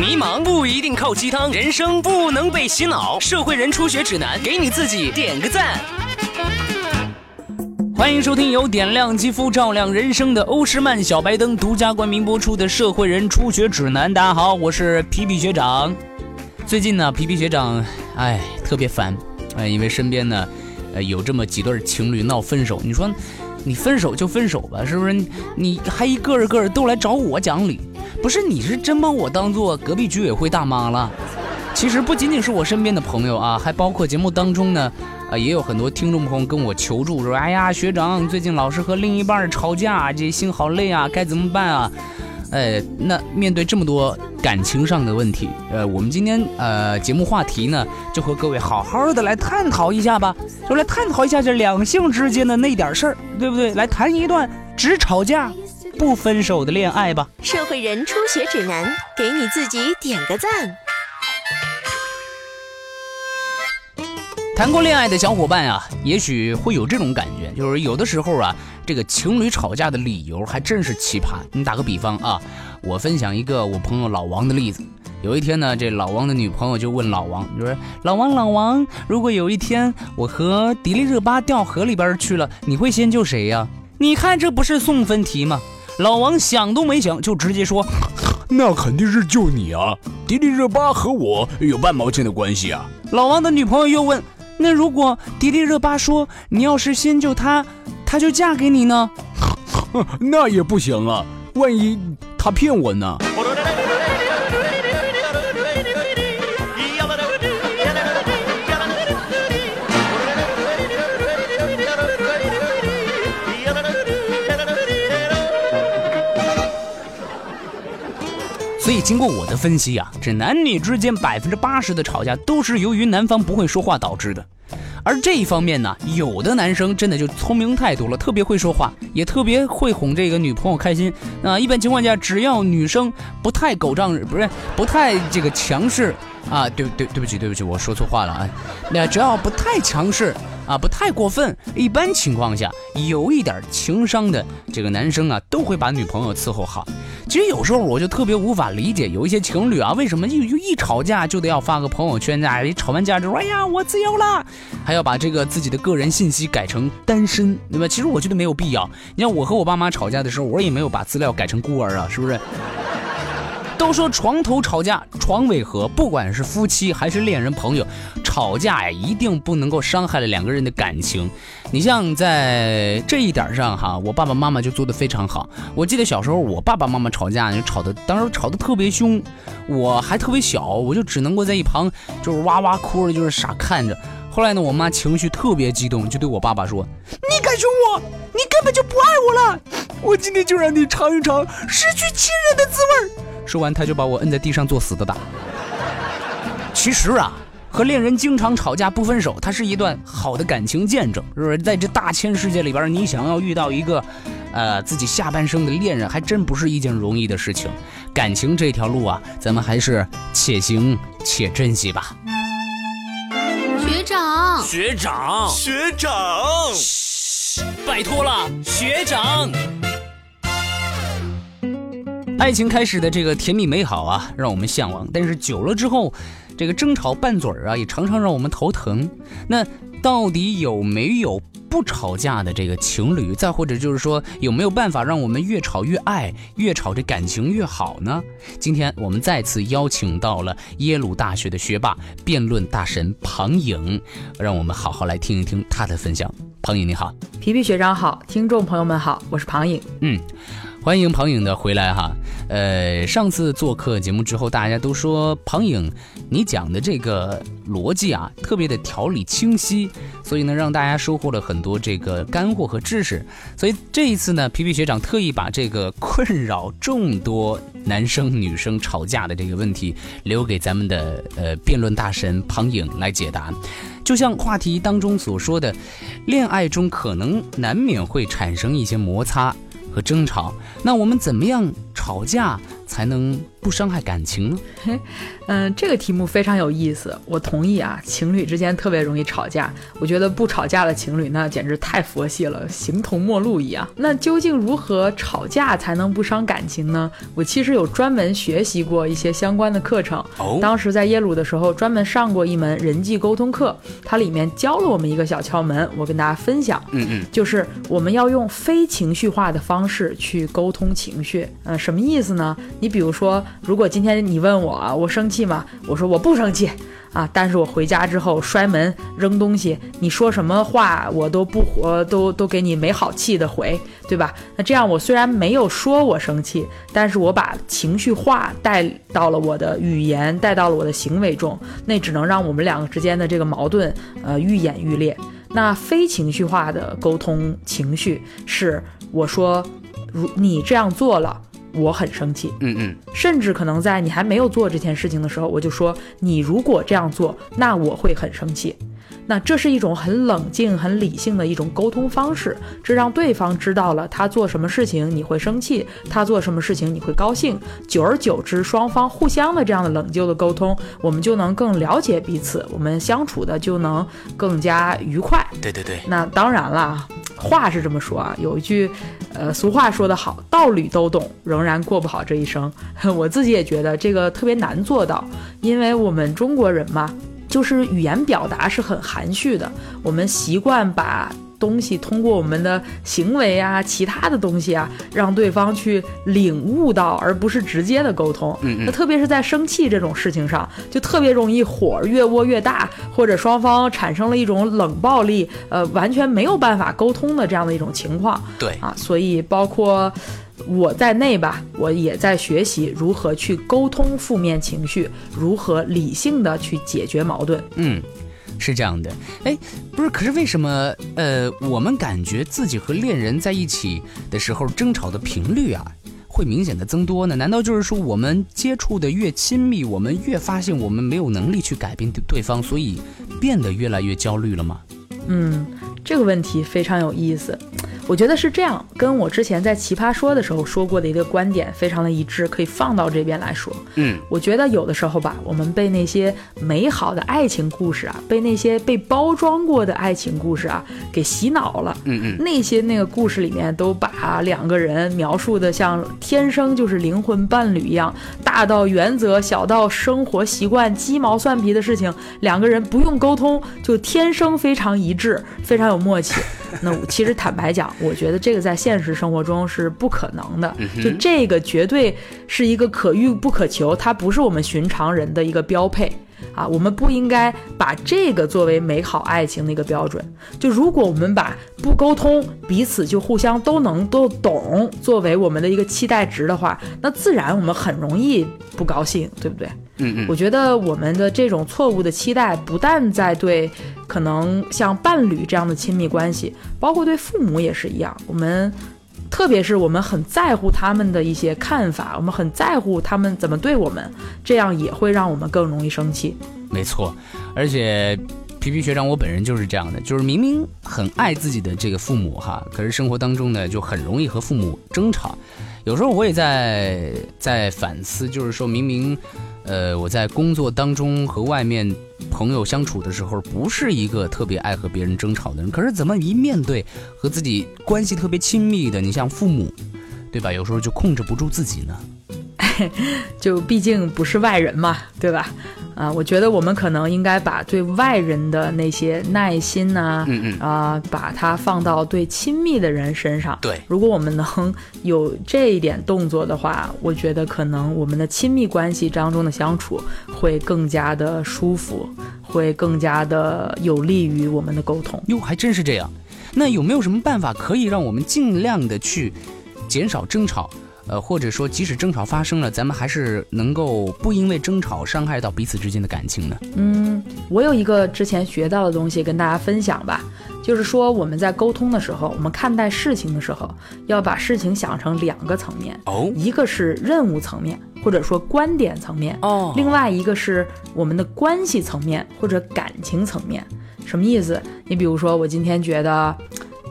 迷茫不一定靠鸡汤，人生不能被洗脑。社会人初学指南，给你自己点个赞。欢迎收听由点亮肌肤、照亮人生的欧诗漫小白灯独家冠名播出的《社会人初学指南》。大家好，我是皮皮学长。最近呢，皮皮学长，哎，特别烦，哎，因为身边呢，呃，有这么几对情侣闹分手。你说，你分手就分手吧，是不是？你还一个个都来找我讲理。不是你是真把我当做隔壁居委会大妈了？其实不仅仅是我身边的朋友啊，还包括节目当中呢，啊，也有很多听众朋友跟我求助说：“哎呀，学长最近老是和另一半吵架，这心好累啊，该怎么办啊？”哎，那面对这么多感情上的问题，呃，我们今天呃节目话题呢，就和各位好好的来探讨一下吧，就来探讨一下这两性之间的那点事儿，对不对？来谈一段只吵架。不分手的恋爱吧。社会人初学指南，给你自己点个赞。谈过恋爱的小伙伴啊，也许会有这种感觉，就是有的时候啊，这个情侣吵架的理由还真是奇葩。你打个比方啊，我分享一个我朋友老王的例子。有一天呢，这老王的女朋友就问老王，就说：“老王，老王，如果有一天我和迪丽热巴掉河里边去了，你会先救谁呀？”你看这不是送分题吗？老王想都没想就直接说：“ 那肯定是救你啊！迪丽热巴和我有半毛钱的关系啊！”老王的女朋友又问：“那如果迪丽热巴说你要是先救她，她就嫁给你呢？” 那也不行啊，万一她骗我呢？所以经过我的分析啊，这男女之间百分之八十的吵架都是由于男方不会说话导致的。而这一方面呢，有的男生真的就聪明太多了，特别会说话，也特别会哄这个女朋友开心。那一般情况下，只要女生不太狗仗，不是不太这个强势啊，对对对不起对不起，我说错话了啊。那只要不太强势。啊，不太过分。一般情况下，有一点情商的这个男生啊，都会把女朋友伺候好。其实有时候我就特别无法理解，有一些情侣啊，为什么一一吵架就得要发个朋友圈啊？一吵完架就说：“哎呀，我自由了。”还要把这个自己的个人信息改成单身，对吧？其实我觉得没有必要。你看我和我爸妈吵架的时候，我也没有把资料改成孤儿啊，是不是？都说床头吵架床尾和，不管是夫妻还是恋人朋友，吵架呀一定不能够伤害了两个人的感情。你像在这一点上哈，我爸爸妈妈就做的非常好。我记得小时候我爸爸妈妈吵架就吵的，当时吵得特别凶，我还特别小，我就只能够在一旁就是哇哇哭着，就是傻看着。后来呢，我妈情绪特别激动，就对我爸爸说：“你敢凶我，你根本就不爱我了。我今天就让你尝一尝失去亲人的滋味儿。”说完，他就把我摁在地上作死的打。其实啊，和恋人经常吵架不分手，它是一段好的感情见证，是不是？在这大千世界里边，你想要遇到一个，呃，自己下半生的恋人，还真不是一件容易的事情。感情这条路啊，咱们还是且行且珍惜吧。学长，学长，学长，嘘，拜托了，学长。爱情开始的这个甜蜜美好啊，让我们向往。但是久了之后，这个争吵拌嘴儿啊，也常常让我们头疼。那到底有没有不吵架的这个情侣？再或者就是说，有没有办法让我们越吵越爱，越吵这感情越好呢？今天我们再次邀请到了耶鲁大学的学霸、辩论大神庞颖，让我们好好来听一听他的分享。庞颖你好，皮皮学长好，听众朋友们好，我是庞颖。嗯。欢迎庞颖的回来哈，呃，上次做客节目之后，大家都说庞颖，你讲的这个逻辑啊，特别的条理清晰，所以呢，让大家收获了很多这个干货和知识。所以这一次呢，皮皮学长特意把这个困扰众多男生女生吵架的这个问题，留给咱们的呃辩论大神庞颖来解答。就像话题当中所说的，恋爱中可能难免会产生一些摩擦。和争吵，那我们怎么样吵架才能不伤害感情呢？嗯，这个题目非常有意思，我同意啊。情侣之间特别容易吵架，我觉得不吵架的情侣那简直太佛系了，形同陌路一样。那究竟如何吵架才能不伤感情呢？我其实有专门学习过一些相关的课程。哦，当时在耶鲁的时候，专门上过一门人际沟通课，它里面教了我们一个小窍门，我跟大家分享。嗯嗯，就是我们要用非情绪化的方式去沟通情绪。呃，什什么意思呢？你比如说，如果今天你问我，我生气吗？我说我不生气啊，但是我回家之后摔门扔东西，你说什么话我都不我都都给你没好气的回，对吧？那这样我虽然没有说我生气，但是我把情绪化带到了我的语言，带到了我的行为中，那只能让我们两个之间的这个矛盾呃愈演愈烈。那非情绪化的沟通情绪是我说，如你这样做了，我很生气。嗯嗯，甚至可能在你还没有做这件事情的时候，我就说你如果这样做，那我会很生气。那这是一种很冷静、很理性的一种沟通方式，这让对方知道了他做什么事情你会生气，他做什么事情你会高兴。久而久之，双方互相的这样的冷静的沟通，我们就能更了解彼此，我们相处的就能更加愉快。对对对，那当然啦，话是这么说啊，有一句，呃，俗话说得好，道理都懂，仍然过不好这一生。我自己也觉得这个特别难做到，因为我们中国人嘛，就是语言表达是很含蓄的，我们习惯把。东西通过我们的行为啊，其他的东西啊，让对方去领悟到，而不是直接的沟通。嗯嗯那特别是在生气这种事情上，就特别容易火儿越窝越大，或者双方产生了一种冷暴力，呃，完全没有办法沟通的这样的一种情况对，啊。所以包括我在内吧，我也在学习如何去沟通负面情绪，如何理性的去解决矛盾。嗯，是这样的。哎，不是，可是为什么呃，我们感觉自己和恋人在一起的时候争吵的频率啊，会明显的增多呢？难道就是说我们接触的越亲密，我们越发现我们没有能力去改变对对方，所以变得越来越焦虑了吗？嗯，这个问题非常有意思。我觉得是这样，跟我之前在奇葩说的时候说过的一个观点非常的一致，可以放到这边来说。嗯，我觉得有的时候吧，我们被那些美好的爱情故事啊，被那些被包装过的爱情故事啊给洗脑了。嗯嗯，那些那个故事里面都把两个人描述的像天生就是灵魂伴侣一样，大到原则，小到生活习惯、鸡毛蒜皮的事情，两个人不用沟通就天生非常一致，非常有默契。那其实坦白讲，我觉得这个在现实生活中是不可能的，就这个绝对是一个可遇不可求，它不是我们寻常人的一个标配。啊，我们不应该把这个作为美好爱情的一个标准。就如果我们把不沟通，彼此就互相都能都懂作为我们的一个期待值的话，那自然我们很容易不高兴，对不对？嗯嗯，我觉得我们的这种错误的期待，不但在对可能像伴侣这样的亲密关系，包括对父母也是一样。我们特别是我们很在乎他们的一些看法，我们很在乎他们怎么对我们，这样也会让我们更容易生气。没错，而且皮皮学长我本人就是这样的，就是明明很爱自己的这个父母哈，可是生活当中呢就很容易和父母争吵。有时候我也在在反思，就是说明明，呃，我在工作当中和外面朋友相处的时候，不是一个特别爱和别人争吵的人，可是怎么一面对和自己关系特别亲密的，你像父母，对吧？有时候就控制不住自己呢。就毕竟不是外人嘛，对吧？啊，我觉得我们可能应该把对外人的那些耐心呐、嗯嗯，啊，把它放到对亲密的人身上。对，如果我们能有这一点动作的话，我觉得可能我们的亲密关系当中的相处会更加的舒服，会更加的有利于我们的沟通。哟，还真是这样。那有没有什么办法可以让我们尽量的去减少争吵？呃，或者说，即使争吵发生了，咱们还是能够不因为争吵伤害到彼此之间的感情呢？嗯，我有一个之前学到的东西跟大家分享吧，就是说我们在沟通的时候，我们看待事情的时候，要把事情想成两个层面，哦一个是任务层面，或者说观点层面，哦另外一个是我们的关系层面或者感情层面。什么意思？你比如说，我今天觉得，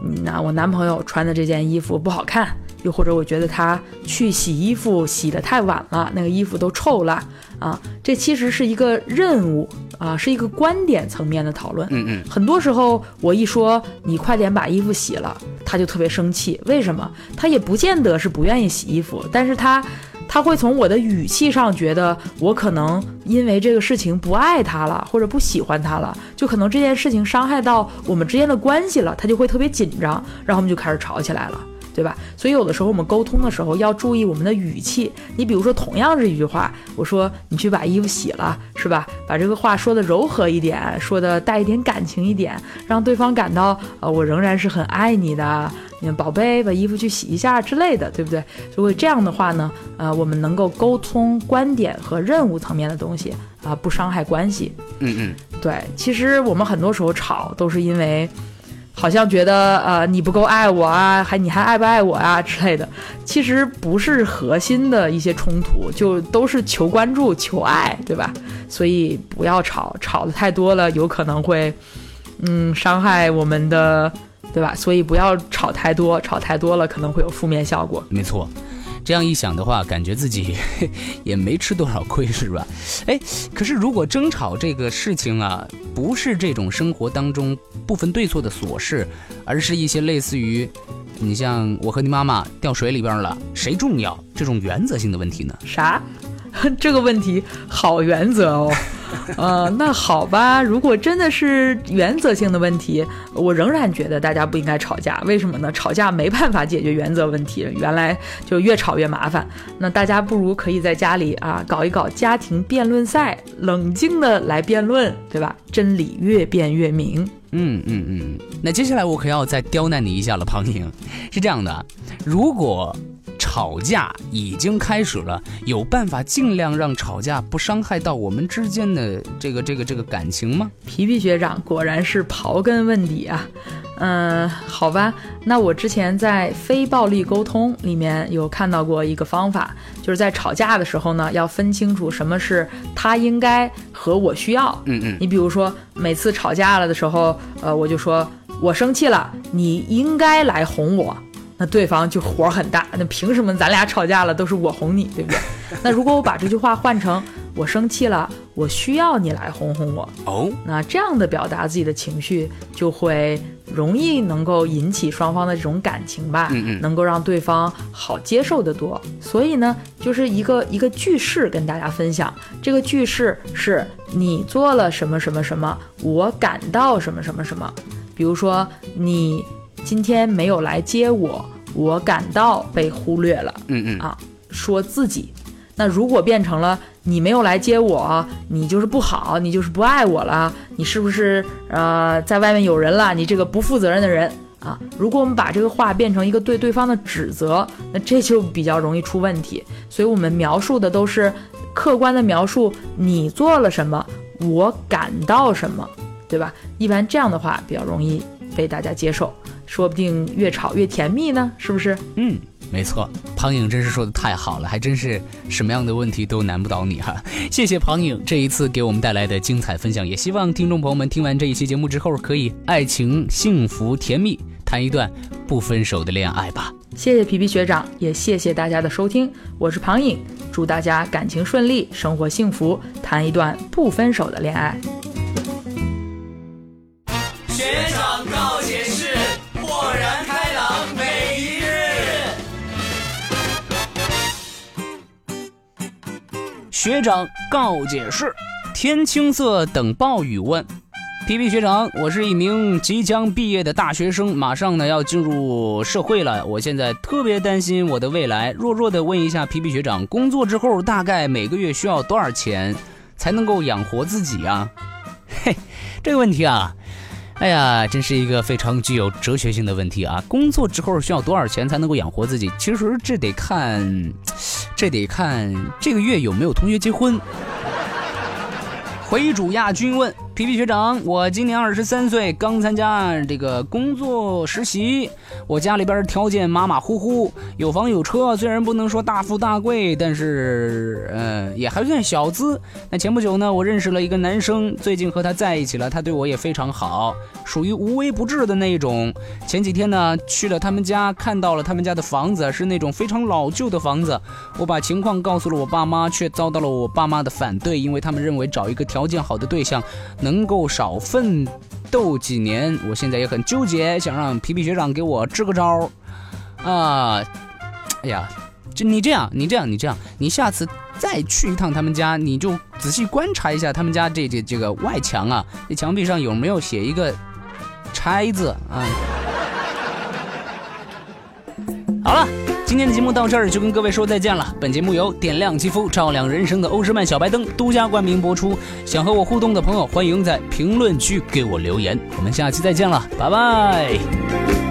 嗯，那我男朋友穿的这件衣服不好看，又或者我觉得他去洗衣服洗得太晚了，那个衣服都臭了啊。这其实是一个任务啊，是一个观点层面的讨论。嗯嗯，很多时候我一说你快点把衣服洗了，他就特别生气。为什么？他也不见得是不愿意洗衣服，但是他。他会从我的语气上觉得我可能因为这个事情不爱他了，或者不喜欢他了，就可能这件事情伤害到我们之间的关系了，他就会特别紧张，然后我们就开始吵起来了。对吧？所以有的时候我们沟通的时候要注意我们的语气。你比如说，同样是一句话，我说你去把衣服洗了，是吧？把这个话说的柔和一点，说的带一点感情一点，让对方感到呃我仍然是很爱你的，宝贝，把衣服去洗一下之类的，对不对？如果这样的话呢，呃，我们能够沟通观点和任务层面的东西啊，不伤害关系。嗯嗯，对。其实我们很多时候吵都是因为。好像觉得呃你不够爱我啊，还你还爱不爱我啊之类的，其实不是核心的一些冲突，就都是求关注、求爱，对吧？所以不要吵，吵的太多了，有可能会嗯伤害我们的，对吧？所以不要吵太多，吵太多了可能会有负面效果。没错。这样一想的话，感觉自己 也没吃多少亏，是吧？哎，可是如果争吵这个事情啊，不是这种生活当中不分对错的琐事，而是一些类似于，你像我和你妈妈掉水里边了，谁重要这种原则性的问题呢？啥？这个问题好原则哦。呃，那好吧，如果真的是原则性的问题，我仍然觉得大家不应该吵架。为什么呢？吵架没办法解决原则问题，原来就越吵越麻烦。那大家不如可以在家里啊搞一搞家庭辩论赛，冷静的来辩论，对吧？真理越辩越明。嗯嗯嗯。那接下来我可要再刁难你一下了，庞宁。是这样的，如果。吵架已经开始了，有办法尽量让吵架不伤害到我们之间的这个这个这个感情吗？皮皮学长果然是刨根问底啊，嗯，好吧，那我之前在非暴力沟通里面有看到过一个方法，就是在吵架的时候呢，要分清楚什么是他应该和我需要。嗯嗯，你比如说每次吵架了的时候，呃，我就说我生气了，你应该来哄我。那对方就火很大，那凭什么咱俩吵架了都是我哄你，对不对？那如果我把这句话换成我生气了，我需要你来哄哄我哦，那这样的表达自己的情绪就会容易能够引起双方的这种感情吧，嗯嗯，能够让对方好接受的多。所以呢，就是一个一个句式跟大家分享，这个句式是你做了什么什么什么，我感到什么什么什么，比如说你。今天没有来接我，我感到被忽略了。嗯嗯啊，说自己。那如果变成了你没有来接我，你就是不好，你就是不爱我了，你是不是呃在外面有人了？你这个不负责任的人啊！如果我们把这个话变成一个对对方的指责，那这就比较容易出问题。所以我们描述的都是客观的描述，你做了什么，我感到什么，对吧？一般这样的话比较容易被大家接受。说不定越吵越甜蜜呢，是不是？嗯，没错，庞颖真是说的太好了，还真是什么样的问题都难不倒你哈。谢谢庞颖这一次给我们带来的精彩分享，也希望听众朋友们听完这一期节目之后，可以爱情幸福甜蜜，谈一段不分手的恋爱吧。谢谢皮皮学长，也谢谢大家的收听，我是庞颖，祝大家感情顺利，生活幸福，谈一段不分手的恋爱。学长告解释：天青色等暴雨问，皮皮学长，我是一名即将毕业的大学生，马上呢要进入社会了。我现在特别担心我的未来，弱弱的问一下皮皮学长，工作之后大概每个月需要多少钱才能够养活自己啊？嘿，这个问题啊。哎呀，真是一个非常具有哲学性的问题啊！工作之后需要多少钱才能够养活自己？其实这得看，这得看这个月有没有同学结婚。回主亚军问。皮皮学长，我今年二十三岁，刚参加这个工作实习。我家里边条件马马虎虎，有房有车，虽然不能说大富大贵，但是呃也还算小资。那前不久呢，我认识了一个男生，最近和他在一起了，他对我也非常好，属于无微不至的那一种。前几天呢，去了他们家，看到了他们家的房子是那种非常老旧的房子。我把情况告诉了我爸妈，却遭到了我爸妈的反对，因为他们认为找一个条件好的对象。能够少奋斗几年，我现在也很纠结，想让皮皮学长给我支个招儿啊！哎呀，这你这样，你这样，你这样，你下次再去一趟他们家，你就仔细观察一下他们家这这这个外墙啊，这墙壁上有没有写一个“拆”字啊？好了。今天的节目到这儿就跟各位说再见了。本节目由点亮肌肤、照亮人生的欧诗漫小白灯独家冠名播出。想和我互动的朋友，欢迎在评论区给我留言。我们下期再见了，拜拜。